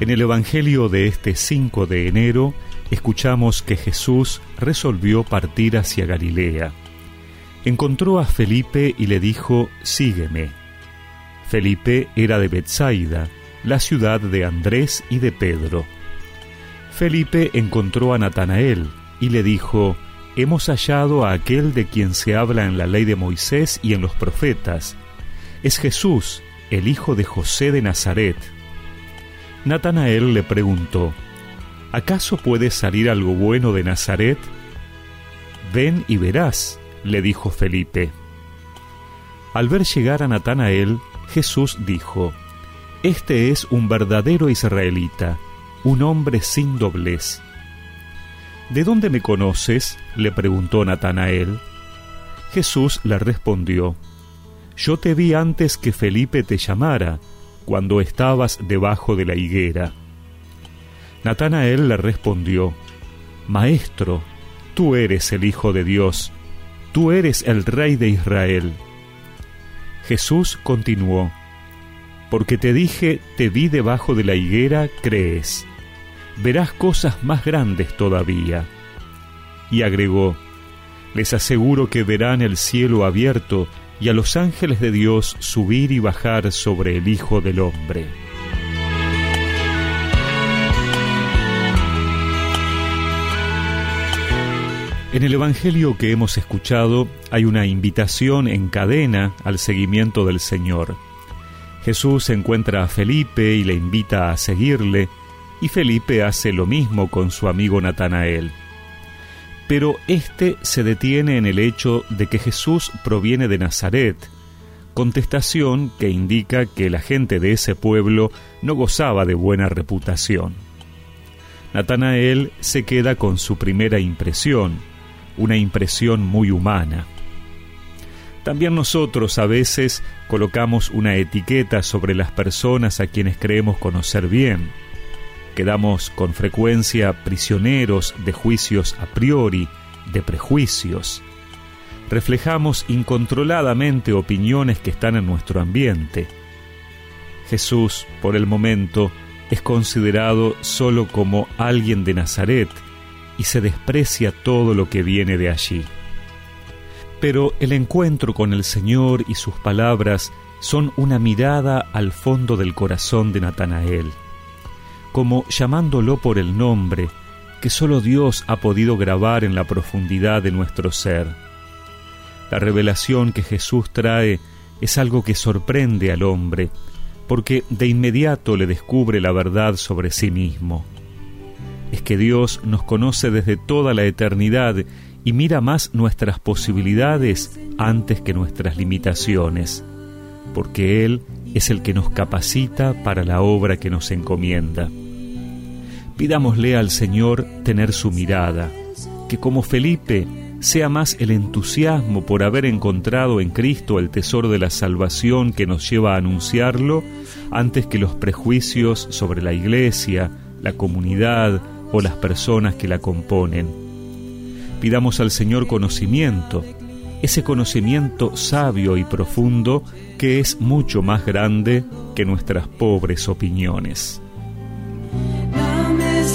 En el Evangelio de este 5 de enero escuchamos que Jesús resolvió partir hacia Galilea. Encontró a Felipe y le dijo, Sígueme. Felipe era de Bethsaida, la ciudad de Andrés y de Pedro. Felipe encontró a Natanael y le dijo, Hemos hallado a aquel de quien se habla en la ley de Moisés y en los profetas. Es Jesús, el hijo de José de Nazaret. Natanael le preguntó, ¿acaso puede salir algo bueno de Nazaret? Ven y verás, le dijo Felipe. Al ver llegar a Natanael, Jesús dijo, Este es un verdadero israelita, un hombre sin doblez. ¿De dónde me conoces? le preguntó Natanael. Jesús le respondió, Yo te vi antes que Felipe te llamara, cuando estabas debajo de la higuera. Natanael le respondió, Maestro, tú eres el Hijo de Dios, tú eres el Rey de Israel. Jesús continuó, Porque te dije, te vi debajo de la higuera, crees. Verás cosas más grandes todavía. Y agregó, Les aseguro que verán el cielo abierto y a los ángeles de Dios subir y bajar sobre el Hijo del Hombre. En el Evangelio que hemos escuchado hay una invitación en cadena al seguimiento del Señor. Jesús encuentra a Felipe y le invita a seguirle, y Felipe hace lo mismo con su amigo Natanael pero éste se detiene en el hecho de que Jesús proviene de Nazaret, contestación que indica que la gente de ese pueblo no gozaba de buena reputación. Natanael se queda con su primera impresión, una impresión muy humana. También nosotros a veces colocamos una etiqueta sobre las personas a quienes creemos conocer bien quedamos con frecuencia prisioneros de juicios a priori, de prejuicios. Reflejamos incontroladamente opiniones que están en nuestro ambiente. Jesús, por el momento, es considerado solo como alguien de Nazaret y se desprecia todo lo que viene de allí. Pero el encuentro con el Señor y sus palabras son una mirada al fondo del corazón de Natanael como llamándolo por el nombre que solo Dios ha podido grabar en la profundidad de nuestro ser. La revelación que Jesús trae es algo que sorprende al hombre, porque de inmediato le descubre la verdad sobre sí mismo. Es que Dios nos conoce desde toda la eternidad y mira más nuestras posibilidades antes que nuestras limitaciones, porque Él es el que nos capacita para la obra que nos encomienda. Pidámosle al Señor tener su mirada, que como Felipe sea más el entusiasmo por haber encontrado en Cristo el tesoro de la salvación que nos lleva a anunciarlo, antes que los prejuicios sobre la iglesia, la comunidad o las personas que la componen. Pidamos al Señor conocimiento, ese conocimiento sabio y profundo que es mucho más grande que nuestras pobres opiniones.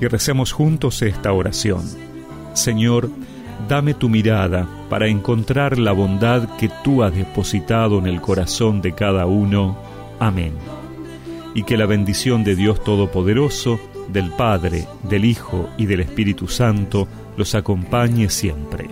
Y recemos juntos esta oración. Señor, Dame tu mirada para encontrar la bondad que tú has depositado en el corazón de cada uno. Amén. Y que la bendición de Dios Todopoderoso, del Padre, del Hijo y del Espíritu Santo los acompañe siempre.